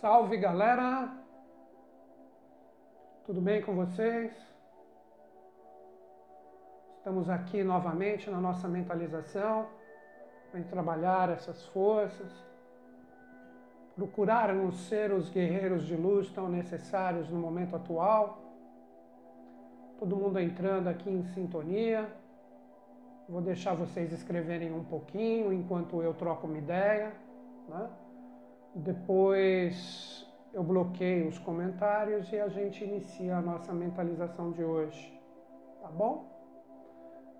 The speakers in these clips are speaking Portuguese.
Salve galera! Tudo bem com vocês? Estamos aqui novamente na nossa mentalização para trabalhar essas forças, procurarmos ser os guerreiros de luz tão necessários no momento atual. Todo mundo entrando aqui em sintonia. Vou deixar vocês escreverem um pouquinho enquanto eu troco uma ideia. Né? Depois eu bloqueio os comentários e a gente inicia a nossa mentalização de hoje. Tá bom?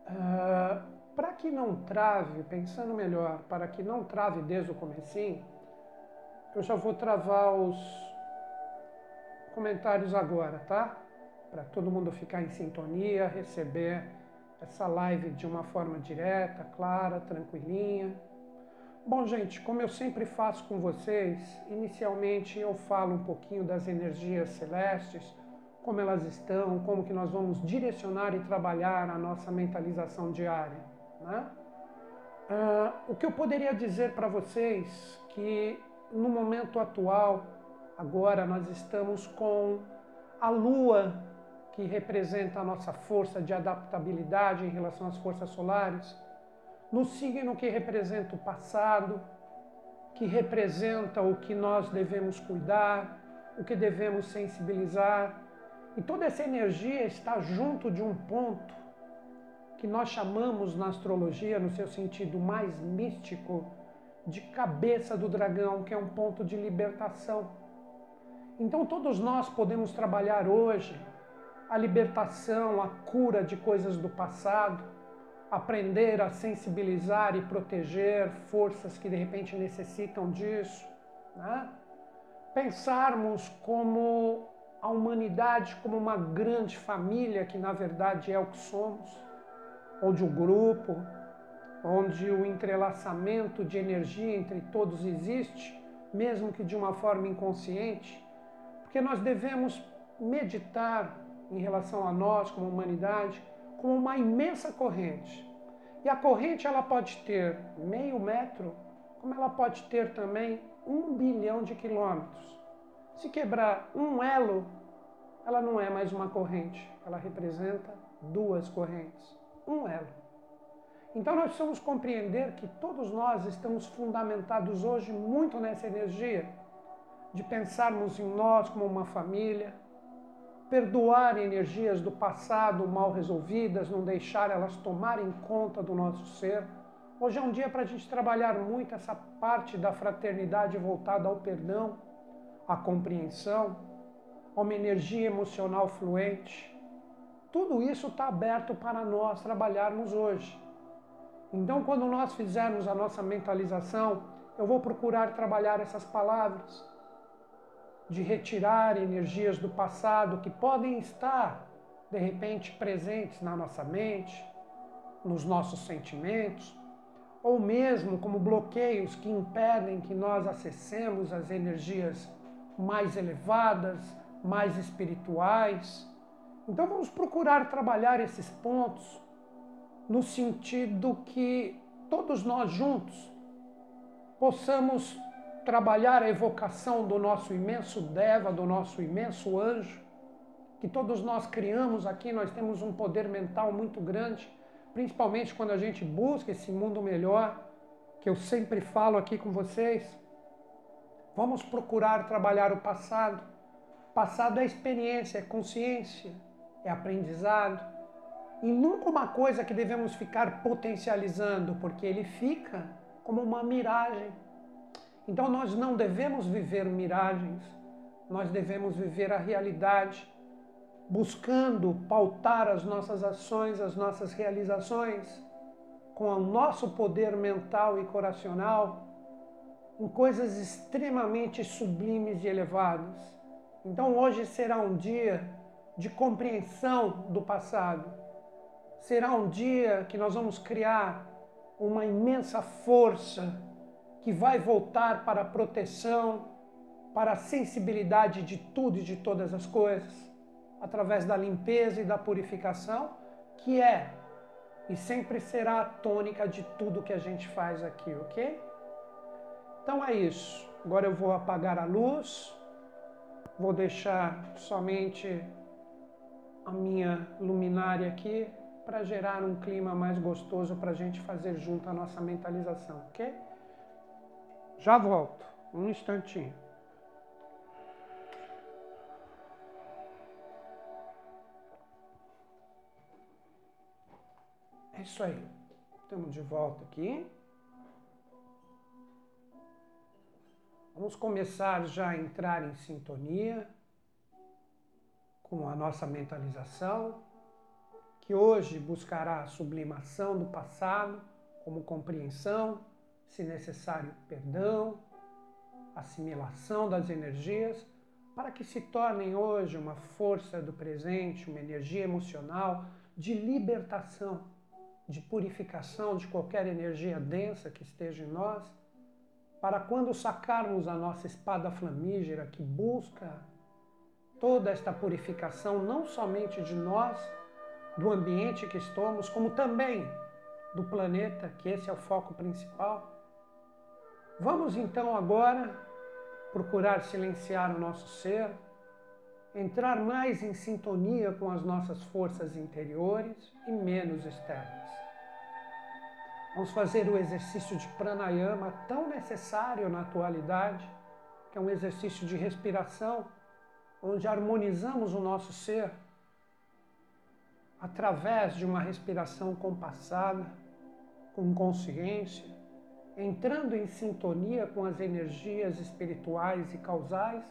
Uh, ah, para que não trave, pensando melhor, para que não trave desde o comecinho, eu já vou travar os comentários agora, tá? Para todo mundo ficar em sintonia, receber essa live de uma forma direta, clara, tranquilinha. Bom, gente, como eu sempre faço com vocês, inicialmente eu falo um pouquinho das energias celestes, como elas estão, como que nós vamos direcionar e trabalhar a nossa mentalização diária. Né? Uh, o que eu poderia dizer para vocês que no momento atual, agora nós estamos com a Lua que representa a nossa força de adaptabilidade em relação às forças solares, no signo que representa o passado, que representa o que nós devemos cuidar, o que devemos sensibilizar. E toda essa energia está junto de um ponto que nós chamamos na astrologia, no seu sentido mais místico, de cabeça do dragão, que é um ponto de libertação. Então, todos nós podemos trabalhar hoje a libertação, a cura de coisas do passado, aprender a sensibilizar e proteger forças que de repente necessitam disso. Né? Pensarmos como a humanidade como uma grande família, que na verdade é o que somos, onde o grupo, onde o entrelaçamento de energia entre todos existe, mesmo que de uma forma inconsciente, porque nós devemos meditar em relação a nós como humanidade como uma imensa corrente. E a corrente ela pode ter meio metro, como ela pode ter também um bilhão de quilômetros. Se quebrar um elo, ela não é mais uma corrente, ela representa duas correntes, um elo. Então nós precisamos compreender que todos nós estamos fundamentados hoje muito nessa energia de pensarmos em nós como uma família, perdoar energias do passado mal resolvidas, não deixar elas tomarem conta do nosso ser. Hoje é um dia para a gente trabalhar muito essa parte da fraternidade voltada ao perdão, à compreensão, a uma energia emocional fluente. Tudo isso está aberto para nós trabalharmos hoje. Então, quando nós fizermos a nossa mentalização, eu vou procurar trabalhar essas palavras de retirar energias do passado que podem estar, de repente, presentes na nossa mente, nos nossos sentimentos, ou mesmo como bloqueios que impedem que nós acessemos as energias mais elevadas, mais espirituais. Então vamos procurar trabalhar esses pontos no sentido que todos nós juntos possamos trabalhar a evocação do nosso imenso Deva, do nosso imenso anjo, que todos nós criamos aqui, nós temos um poder mental muito grande, principalmente quando a gente busca esse mundo melhor, que eu sempre falo aqui com vocês. Vamos procurar trabalhar o passado. Passado é experiência, é consciência, é aprendizado. E nunca uma coisa que devemos ficar potencializando, porque ele fica como uma miragem então nós não devemos viver miragens, nós devemos viver a realidade, buscando pautar as nossas ações, as nossas realizações com o nosso poder mental e coracional em coisas extremamente sublimes e elevadas. Então hoje será um dia de compreensão do passado. Será um dia que nós vamos criar uma imensa força que vai voltar para a proteção, para a sensibilidade de tudo e de todas as coisas, através da limpeza e da purificação, que é e sempre será a tônica de tudo que a gente faz aqui, ok? Então é isso. Agora eu vou apagar a luz, vou deixar somente a minha luminária aqui para gerar um clima mais gostoso para a gente fazer junto a nossa mentalização, ok? Já volto, um instantinho. É isso aí. Estamos de volta aqui. Vamos começar já a entrar em sintonia com a nossa mentalização, que hoje buscará a sublimação do passado como compreensão, se necessário, perdão, assimilação das energias, para que se tornem hoje uma força do presente, uma energia emocional de libertação, de purificação de qualquer energia densa que esteja em nós para quando sacarmos a nossa espada flamígera que busca toda esta purificação, não somente de nós, do ambiente que estamos, como também do planeta, que esse é o foco principal. Vamos então agora procurar silenciar o nosso ser, entrar mais em sintonia com as nossas forças interiores e menos externas. Vamos fazer o exercício de pranayama tão necessário na atualidade, que é um exercício de respiração, onde harmonizamos o nosso ser através de uma respiração compassada, com consciência, entrando em sintonia com as energias espirituais e causais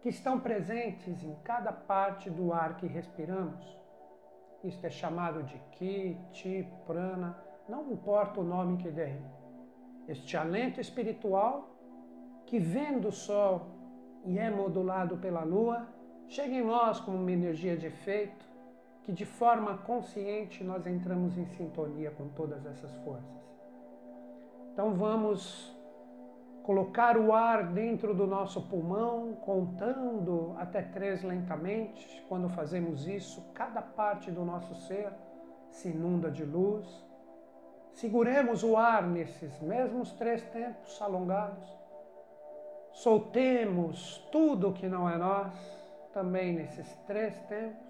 que estão presentes em cada parte do ar que respiramos. Isto é chamado de Ki, Ti, Prana não importa o nome que dê. Este alento espiritual que vem do Sol e é modulado pela Lua, chega em nós como uma energia de efeito que de forma consciente nós entramos em sintonia com todas essas forças. Então vamos colocar o ar dentro do nosso pulmão, contando até três lentamente. Quando fazemos isso, cada parte do nosso ser se inunda de luz Seguremos o ar nesses mesmos três tempos alongados. Soltemos tudo que não é nós, também nesses três tempos.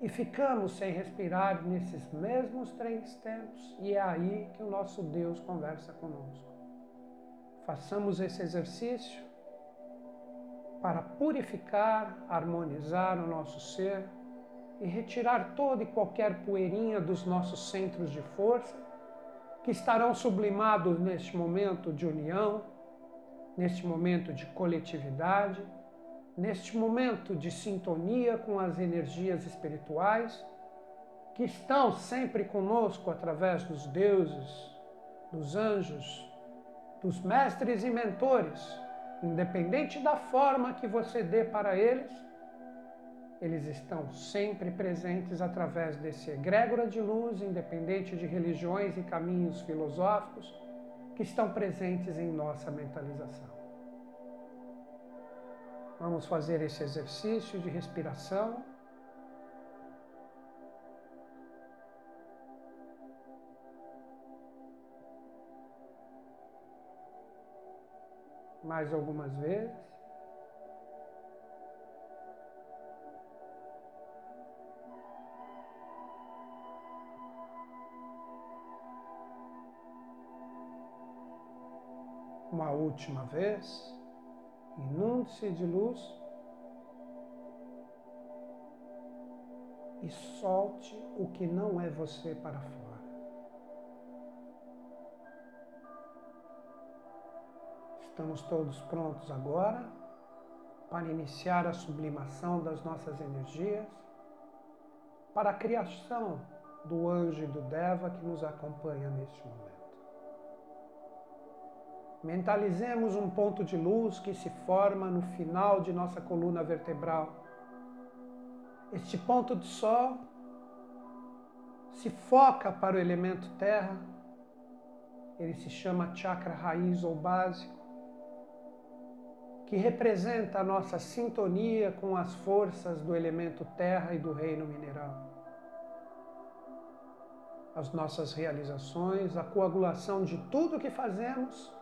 E ficamos sem respirar nesses mesmos três tempos. E é aí que o nosso Deus conversa conosco. Façamos esse exercício para purificar, harmonizar o nosso ser e retirar toda e qualquer poeirinha dos nossos centros de força que estarão sublimados neste momento de união, neste momento de coletividade, neste momento de sintonia com as energias espirituais que estão sempre conosco através dos deuses, dos anjos, dos mestres e mentores, independente da forma que você dê para eles eles estão sempre presentes através desse egrégora de luz, independente de religiões e caminhos filosóficos, que estão presentes em nossa mentalização. Vamos fazer esse exercício de respiração. Mais algumas vezes. uma última vez, inunde-se de luz e solte o que não é você para fora. Estamos todos prontos agora para iniciar a sublimação das nossas energias, para a criação do anjo e do Deva que nos acompanha neste momento. Mentalizemos um ponto de luz que se forma no final de nossa coluna vertebral. Este ponto de sol se foca para o elemento terra. Ele se chama chakra raiz ou básico, que representa a nossa sintonia com as forças do elemento terra e do reino mineral. As nossas realizações, a coagulação de tudo que fazemos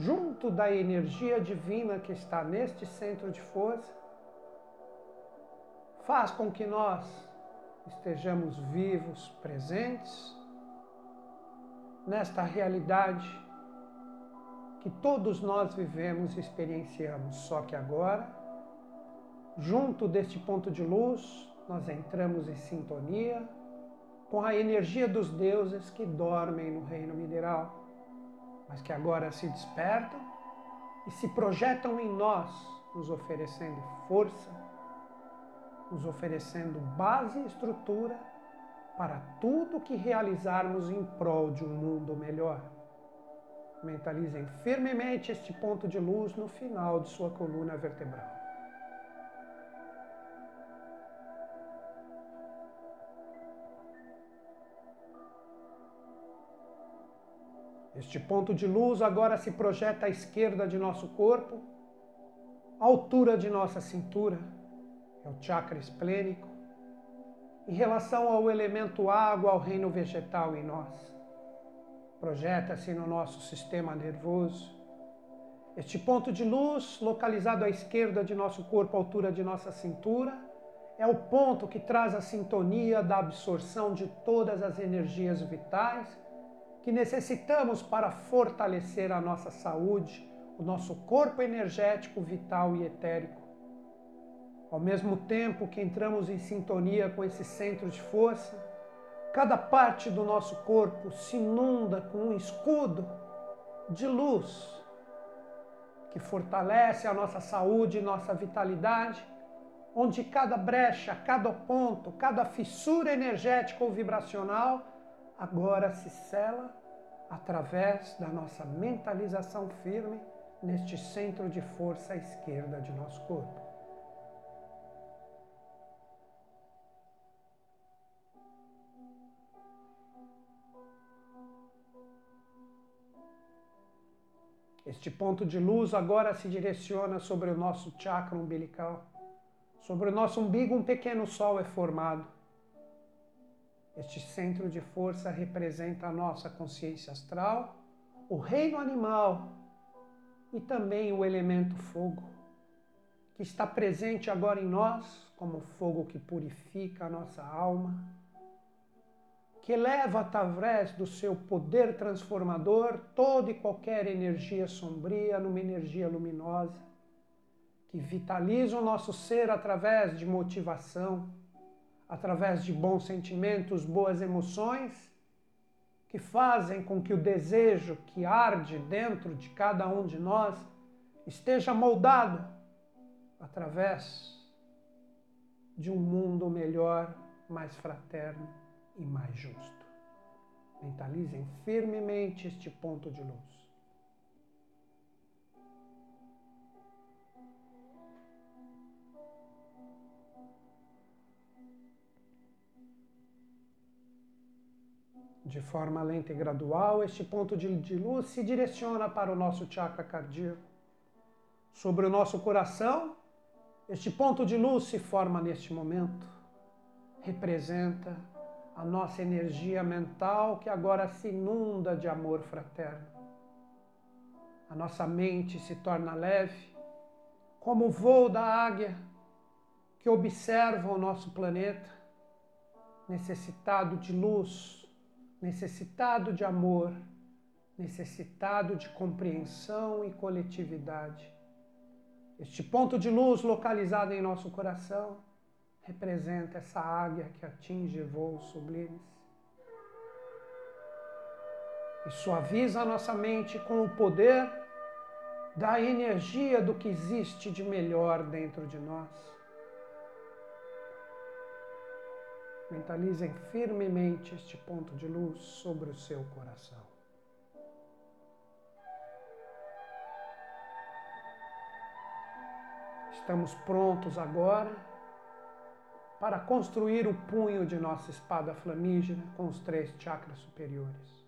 junto da energia divina que está neste centro de força, faz com que nós estejamos vivos, presentes nesta realidade que todos nós vivemos e experienciamos, só que agora, junto deste ponto de luz, nós entramos em sintonia com a energia dos deuses que dormem no reino mineral, mas que agora se despertam e se projetam em nós, nos oferecendo força, nos oferecendo base e estrutura para tudo que realizarmos em prol de um mundo melhor. Mentalizem firmemente este ponto de luz no final de sua coluna vertebral. Este ponto de luz agora se projeta à esquerda de nosso corpo, à altura de nossa cintura, é o chakra esplênico, em relação ao elemento água, ao reino vegetal em nós projeta-se no nosso sistema nervoso. Este ponto de luz, localizado à esquerda de nosso corpo, à altura de nossa cintura, é o ponto que traz a sintonia da absorção de todas as energias vitais que necessitamos para fortalecer a nossa saúde, o nosso corpo energético, vital e etérico. Ao mesmo tempo que entramos em sintonia com esse centro de força, Cada parte do nosso corpo se inunda com um escudo de luz que fortalece a nossa saúde e nossa vitalidade, onde cada brecha, cada ponto, cada fissura energética ou vibracional agora se sela através da nossa mentalização firme neste centro de força à esquerda de nosso corpo. Este ponto de luz agora se direciona sobre o nosso chakra umbilical. Sobre o nosso umbigo, um pequeno sol é formado. Este centro de força representa a nossa consciência astral, o reino animal e também o elemento fogo, que está presente agora em nós como fogo que purifica a nossa alma que leva através do seu poder transformador toda e qualquer energia sombria numa energia luminosa, que vitaliza o nosso ser através de motivação, através de bons sentimentos, boas emoções, que fazem com que o desejo que arde dentro de cada um de nós esteja moldado através de um mundo melhor, mais fraterno e mais justo. Mentalizem firmemente este ponto de luz. De forma lenta e gradual, este ponto de, luz se direciona para o nosso chakra cardíaco. Sobre o nosso coração, este ponto de luz se forma neste momento. Representa a nossa energia mental que agora se inunda de amor fraterno. A nossa mente se torna leve, como o voo da águia que observa o nosso planeta, necessitado de luz, necessitado de amor, necessitado de compreensão e coletividade. Este ponto de luz localizado em nosso coração representa essa águia que atinge voos sublimes. E suaviza a nossa mente com o poder da energia do que existe de melhor dentro de nós. Mentalizem firmemente este ponto de luz sobre o seu coração. Estamos prontos agora para construir o punho de nossa espada flamígera com os três chakras superiores.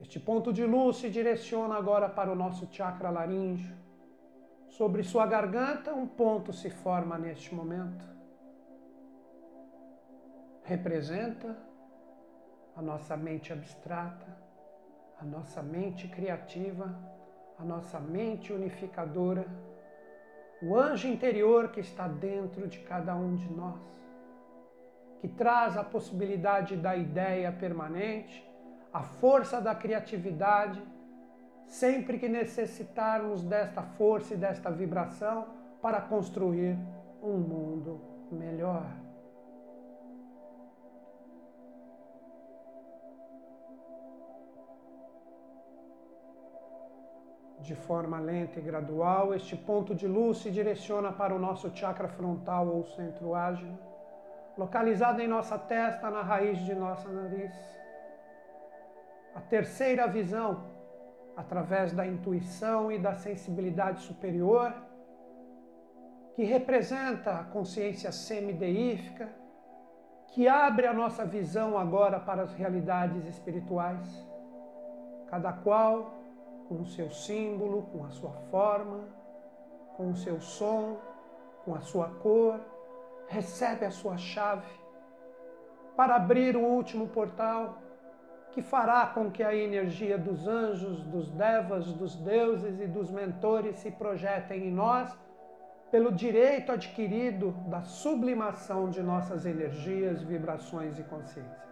Este ponto de luz se direciona agora para o nosso chakra laríngeo. Sobre sua garganta, um ponto se forma neste momento. Representa a nossa mente abstrata, a nossa mente criativa, a nossa mente unificadora, o anjo interior que está dentro de cada um de nós, que traz a possibilidade da ideia permanente, a força da criatividade, sempre que necessitarmos desta força e desta vibração para construir um mundo melhor. De forma lenta e gradual, este ponto de luz se direciona para o nosso chakra frontal ou centro ágil, localizado em nossa testa, na raiz de nossa nariz. A terceira visão, através da intuição e da sensibilidade superior, que representa a consciência semideífica, que abre a nossa visão agora para as realidades espirituais, cada qual com o seu símbolo, com a sua forma, com o seu som, com a sua cor, recebe a sua chave para abrir o último portal que fará com que a energia dos anjos, dos devas, dos deuses e dos mentores se projetem em nós pelo direito adquirido da sublimação de nossas energias, vibrações e consciências.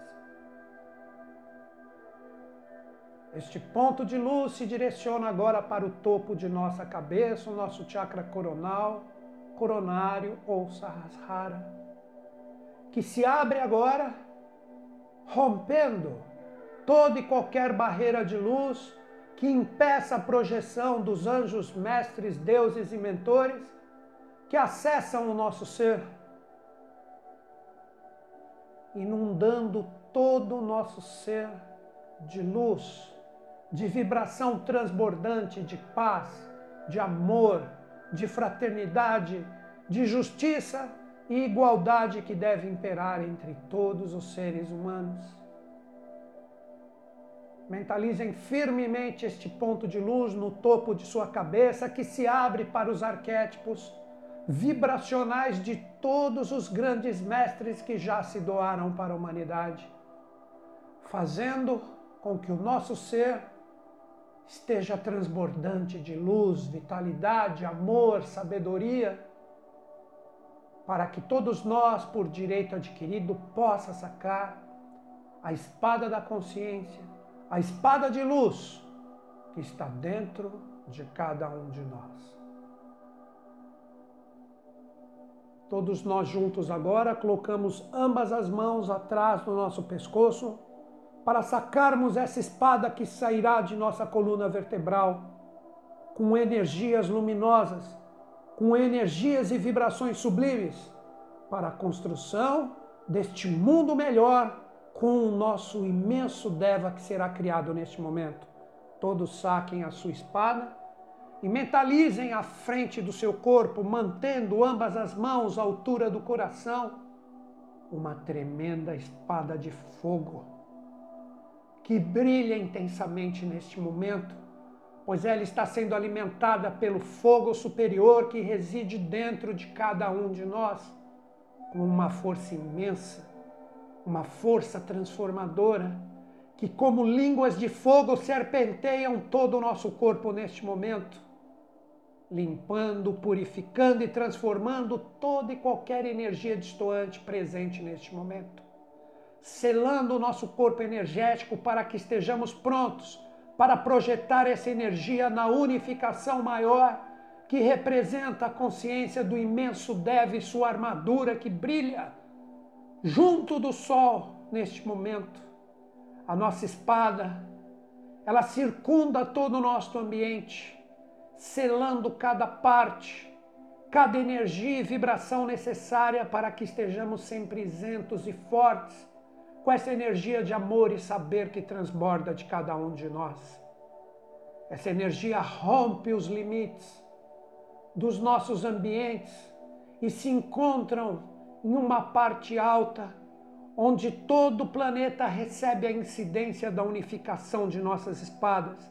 Este ponto de luz se direciona agora para o topo de nossa cabeça, o nosso chakra coronal, coronário ou sahasrara, que se abre agora, rompendo toda e qualquer barreira de luz que impeça a projeção dos anjos, mestres, deuses e mentores que acessam o nosso ser, inundando todo o nosso ser de luz de vibração transbordante de paz, de amor, de fraternidade, de justiça e igualdade que deve imperar entre todos os seres humanos. Mentalizem firmemente este ponto de luz no topo de sua cabeça que se abre para os arquétipos vibracionais de todos os grandes mestres que já se doaram para a humanidade, fazendo com que o nosso ser esteja transbordante de luz, vitalidade, amor, sabedoria, para que todos nós, por direito adquirido, possa sacar a espada da consciência, a espada de luz que está dentro de cada um de nós. Todos nós juntos agora colocamos ambas as mãos atrás do nosso pescoço para sacarmos essa espada que sairá de nossa coluna vertebral, com energias luminosas, com energias e vibrações sublimes, para a construção deste mundo melhor com o nosso imenso Deva que será criado neste momento. Todos saquem a sua espada e mentalizem à frente do seu corpo, mantendo ambas as mãos à altura do coração, uma tremenda espada de fogo que brilha intensamente neste momento, pois ela está sendo alimentada pelo fogo superior que reside dentro de cada um de nós, com uma força imensa, uma força transformadora, que, como línguas de fogo, serpenteiam todo o nosso corpo neste momento, limpando, purificando e transformando toda e qualquer energia distoante presente neste momento selando o nosso corpo energético para que estejamos prontos para projetar essa energia na unificação maior que representa a consciência do imenso Deve e sua armadura que brilha junto do sol neste momento. A nossa espada, ela circunda todo o nosso ambiente, selando cada parte, cada energia e vibração necessária para que estejamos sempre isentos e fortes com essa energia de amor e saber que transborda de cada um de nós. Essa energia rompe os limites dos nossos ambientes e se encontram em uma parte alta, onde todo o planeta recebe a incidência da unificação de nossas espadas.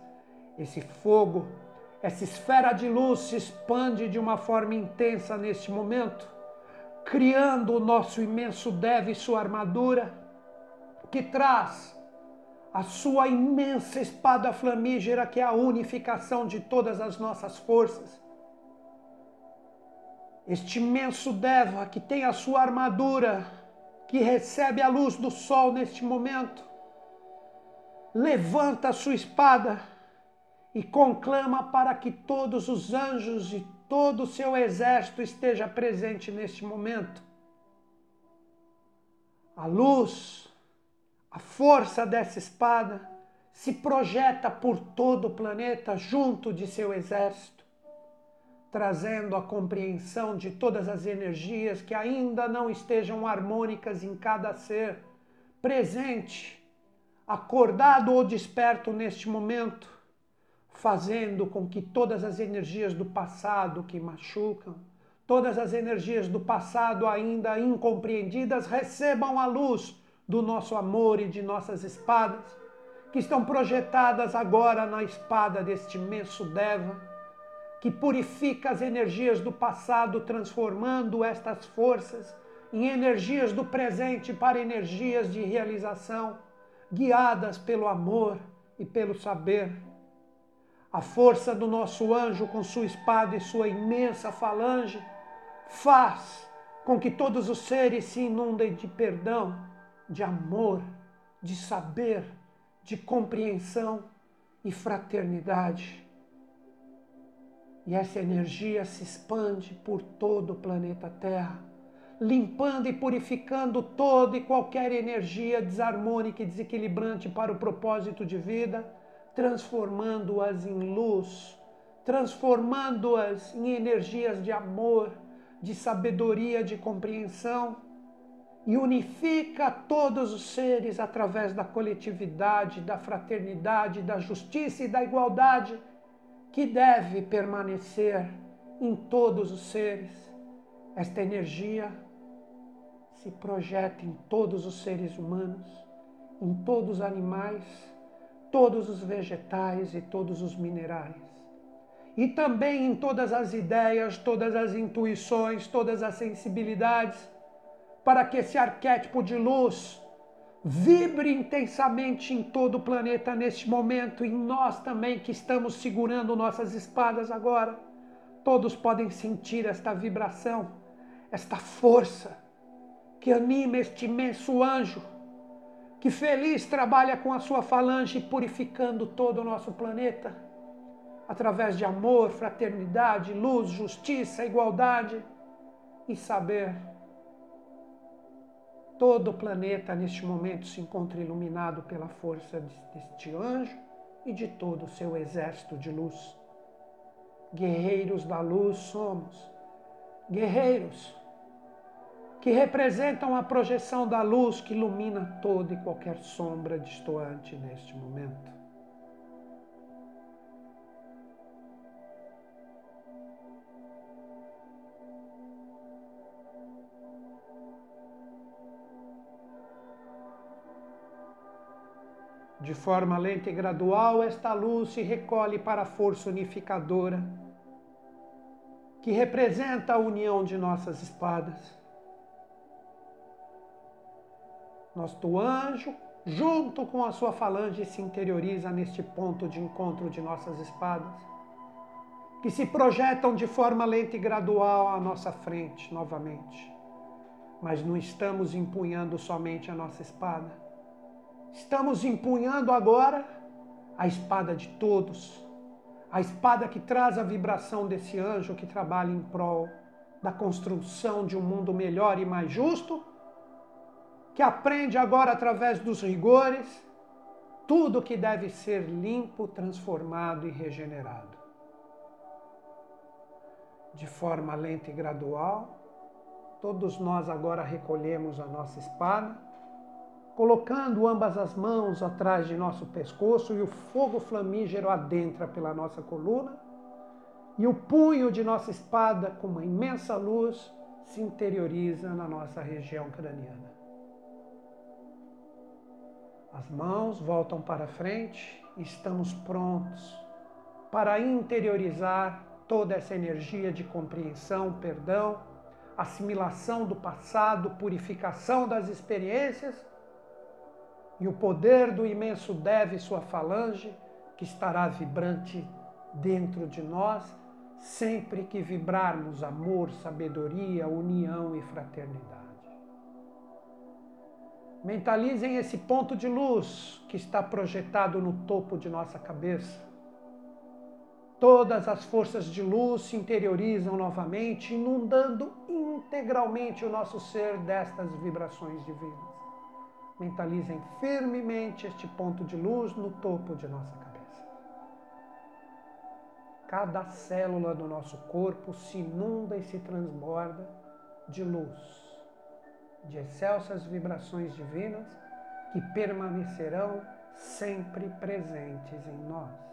Esse fogo, essa esfera de luz se expande de uma forma intensa neste momento, criando o nosso imenso Deve e sua armadura que traz a sua imensa espada flamígera, que é a unificação de todas as nossas forças. Este imenso Deva, que tem a sua armadura, que recebe a luz do sol neste momento, levanta a sua espada e conclama para que todos os anjos e todo o seu exército esteja presente neste momento. A luz a força dessa espada se projeta por todo o planeta junto de seu exército, trazendo a compreensão de todas as energias que ainda não estejam harmônicas em cada ser presente, acordado ou desperto neste momento, fazendo com que todas as energias do passado que machucam, todas as energias do passado ainda incompreendidas recebam a luz do nosso amor e de nossas espadas, que estão projetadas agora na espada deste imenso Deva, que purifica as energias do passado, transformando estas forças em energias do presente para energias de realização, guiadas pelo amor e pelo saber. A força do nosso anjo, com sua espada e sua imensa falange, faz com que todos os seres se inundem de perdão de amor, de saber, de compreensão e fraternidade. E essa energia se expande por todo o planeta Terra, limpando e purificando toda e qualquer energia desarmônica e desequilibrante para o propósito de vida, transformando-as em luz, transformando-as em energias de amor, de sabedoria, de compreensão e unifica todos os seres através da coletividade, da fraternidade, da justiça e da igualdade que deve permanecer em todos os seres. Esta energia se projeta em todos os seres humanos, em todos os animais, todos os vegetais e todos os minerais. E também em todas as ideias, todas as intuições, todas as sensibilidades para que esse arquétipo de luz vibre intensamente em todo o planeta neste momento, e nós também que estamos segurando nossas espadas agora. Todos podem sentir esta vibração, esta força que anima este imenso anjo, que feliz trabalha com a sua falange purificando todo o nosso planeta, através de amor, fraternidade, luz, justiça, igualdade e saber Todo o planeta neste momento se encontra iluminado pela força deste anjo e de todo o seu exército de luz. Guerreiros da luz somos. Guerreiros que representam a projeção da luz que ilumina toda e qualquer sombra distoante neste momento. De forma lenta e gradual, esta luz se recolhe para a força unificadora, que representa a união de nossas espadas. Nosso anjo, junto com a sua falange, se interioriza neste ponto de encontro de nossas espadas, que se projetam de forma lenta e gradual à nossa frente novamente. Mas não estamos empunhando somente a nossa espada Estamos empunhando agora a espada de todos, a espada que traz a vibração desse anjo que trabalha em prol da construção de um mundo melhor e mais justo, que aprende agora através dos rigores tudo que deve ser limpo, transformado e regenerado. De forma lenta e gradual, todos nós agora recolhemos a nossa espada colocando ambas as mãos atrás de nosso pescoço e o fogo flamígero adentra pela nossa coluna, e o punho de nossa espada, com uma imensa luz, se interioriza na nossa região craniana. As mãos voltam para frente e estamos prontos para interiorizar toda essa energia de compreensão, perdão, assimilação do passado, purificação das experiências e o poder do imenso deve sua falange, que estará vibrante dentro de nós, sempre que vibrarmos amor, sabedoria, união e fraternidade. Mentalizem esse ponto de luz que está projetado no topo de nossa cabeça. Todas as forças de luz se interiorizam novamente, inundando integralmente o nosso ser destas vibrações divinas. Mentalizem firmemente este ponto de luz no topo de nossa cabeça. Cada célula do nosso corpo se inunda e se transborda de luz de excelsas vibrações divinas que permanecerão sempre presentes em nós.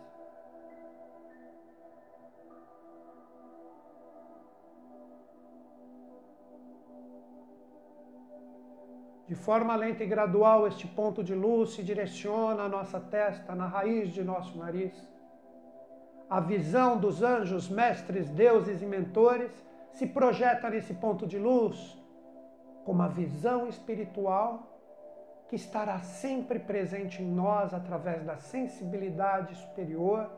De forma lenta e gradual, este ponto de luz se direciona à nossa testa, na raiz de nosso nariz. A visão dos anjos, mestres, deuses e mentores se projeta nesse ponto de luz, com uma visão espiritual que estará sempre presente em nós através da sensibilidade superior,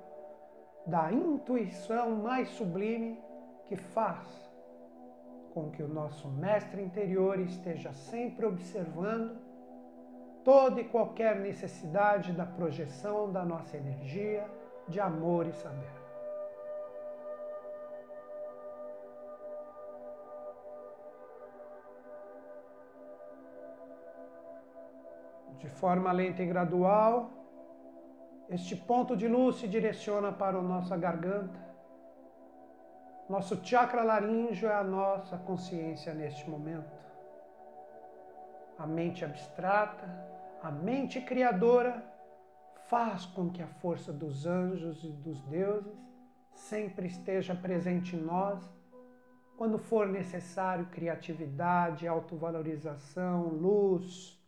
da intuição mais sublime que faz com que o nosso mestre interior esteja sempre observando toda e qualquer necessidade da projeção da nossa energia de amor e saber. De forma lenta e gradual, este ponto de luz se direciona para a nossa garganta. Nosso chakra laríngeo é a nossa consciência neste momento. A mente abstrata, a mente criadora, faz com que a força dos anjos e dos deuses sempre esteja presente em nós quando for necessário criatividade, autovalorização, luz,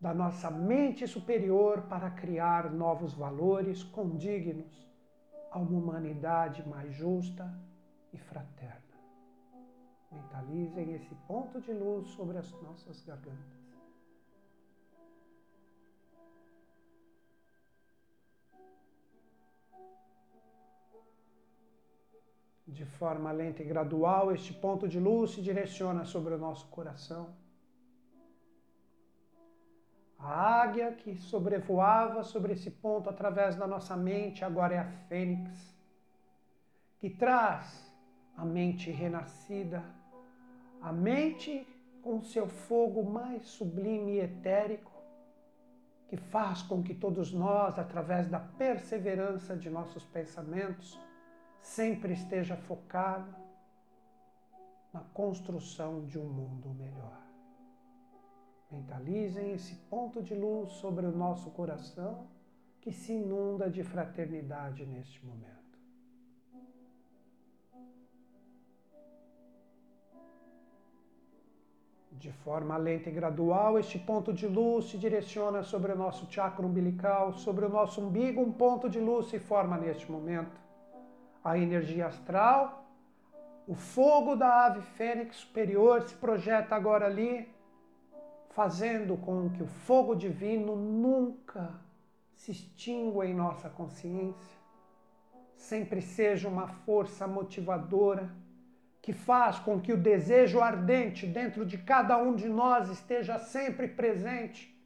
da nossa mente superior para criar novos valores condignos a uma humanidade mais justa e fraterna. Mentalizem esse ponto de luz sobre as nossas gargantas. De forma lenta e gradual, este ponto de luz se direciona sobre o nosso coração a águia que sobrevoava sobre esse ponto através da nossa mente agora é a fênix, que traz a mente renascida, a mente com seu fogo mais sublime e etérico, que faz com que todos nós, através da perseverança de nossos pensamentos, sempre esteja focado na construção de um mundo melhor. Mentalizem esse ponto de luz sobre o nosso coração que se inunda de fraternidade neste momento. De forma lenta e gradual, este ponto de luz se direciona sobre o nosso chakra umbilical, sobre o nosso umbigo, um ponto de luz se forma neste momento. A energia astral, o fogo da ave fênix superior se projeta agora ali fazendo com que o fogo divino nunca se extingua em nossa consciência, sempre seja uma força motivadora que faz com que o desejo ardente dentro de cada um de nós esteja sempre presente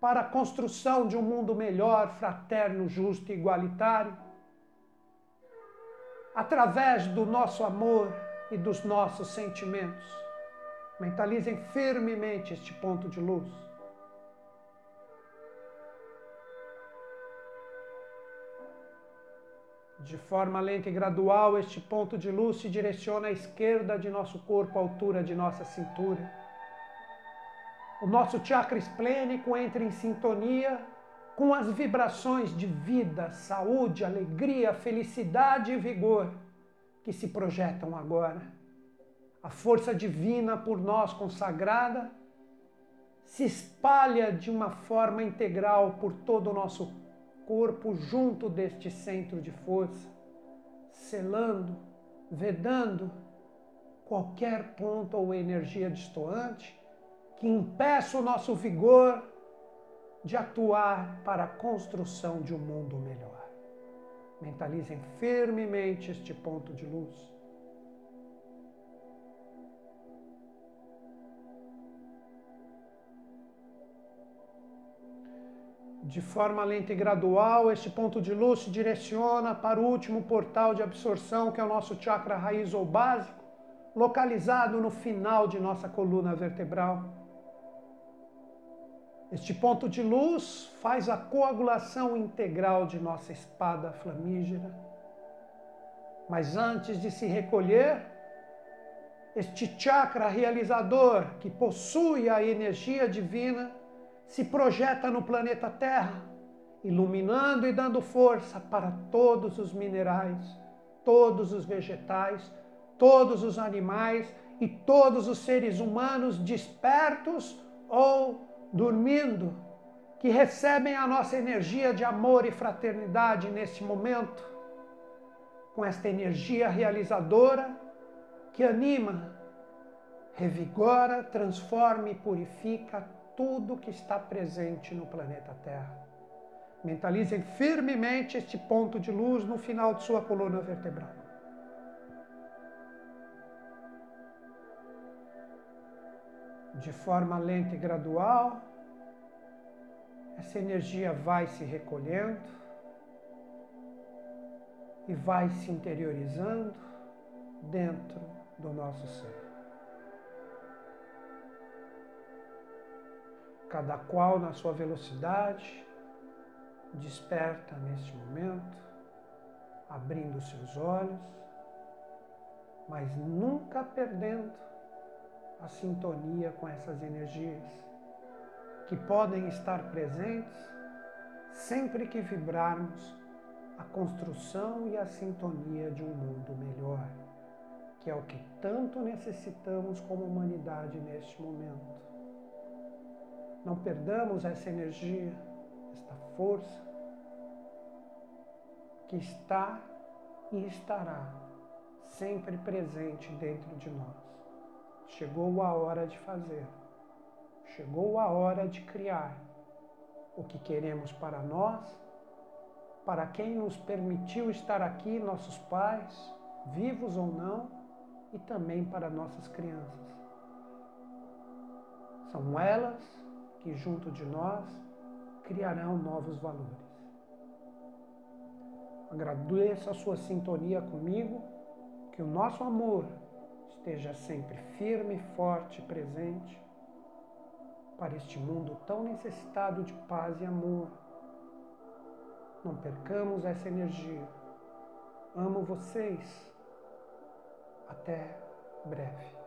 para a construção de um mundo melhor, fraterno, justo e igualitário. Através do nosso amor e dos nossos sentimentos. Mentalizem firmemente este ponto de luz. De forma lenta e gradual, este ponto de luz se direciona à esquerda de nosso corpo, à altura de nossa cintura. O nosso chakra esplênico entra em sintonia com as vibrações de vida, saúde, alegria, felicidade e vigor que se projetam agora a força divina por nós consagrada, se espalha de uma forma integral por todo o nosso corpo junto deste centro de força, selando, vedando qualquer ponto ou energia distoante que impeça o nosso vigor de atuar para a construção de um mundo melhor. Mentalizem firmemente este ponto de luz. De forma lenta e gradual, este ponto de luz se direciona para o último portal de absorção, que é o nosso chakra raiz ou básico, localizado no final de nossa coluna vertebral. Este ponto de luz faz a coagulação integral de nossa espada flamígera. Mas antes de se recolher, este chakra realizador que possui a energia divina se projeta no planeta Terra, iluminando e dando força para todos os minerais, todos os vegetais, todos os animais e todos os seres humanos despertos ou dormindo, que recebem a nossa energia de amor e fraternidade neste momento, com esta energia realizadora que anima, revigora, transforma e purifica tudo que está presente no planeta Terra. Mentalizem firmemente este ponto de luz no final de sua coluna vertebral. De forma lenta e gradual, essa energia vai se recolhendo e vai se interiorizando dentro do nosso ser. Cada qual na sua velocidade, desperta neste momento, abrindo seus olhos, mas nunca perdendo a sintonia com essas energias que podem estar presentes sempre que vibrarmos a construção e a sintonia de um mundo melhor, que é o que tanto necessitamos como humanidade neste momento. Não perdamos essa energia, esta força que está e estará sempre presente dentro de nós. Chegou a hora de fazer, chegou a hora de criar o que queremos para nós, para quem nos permitiu estar aqui, nossos pais, vivos ou não, e também para nossas crianças. São elas que junto de nós criarão novos valores. Agradeço a sua sintonia comigo, que o nosso amor esteja sempre firme, forte presente para este mundo tão necessitado de paz e amor. Não percamos essa energia. Amo vocês. Até breve.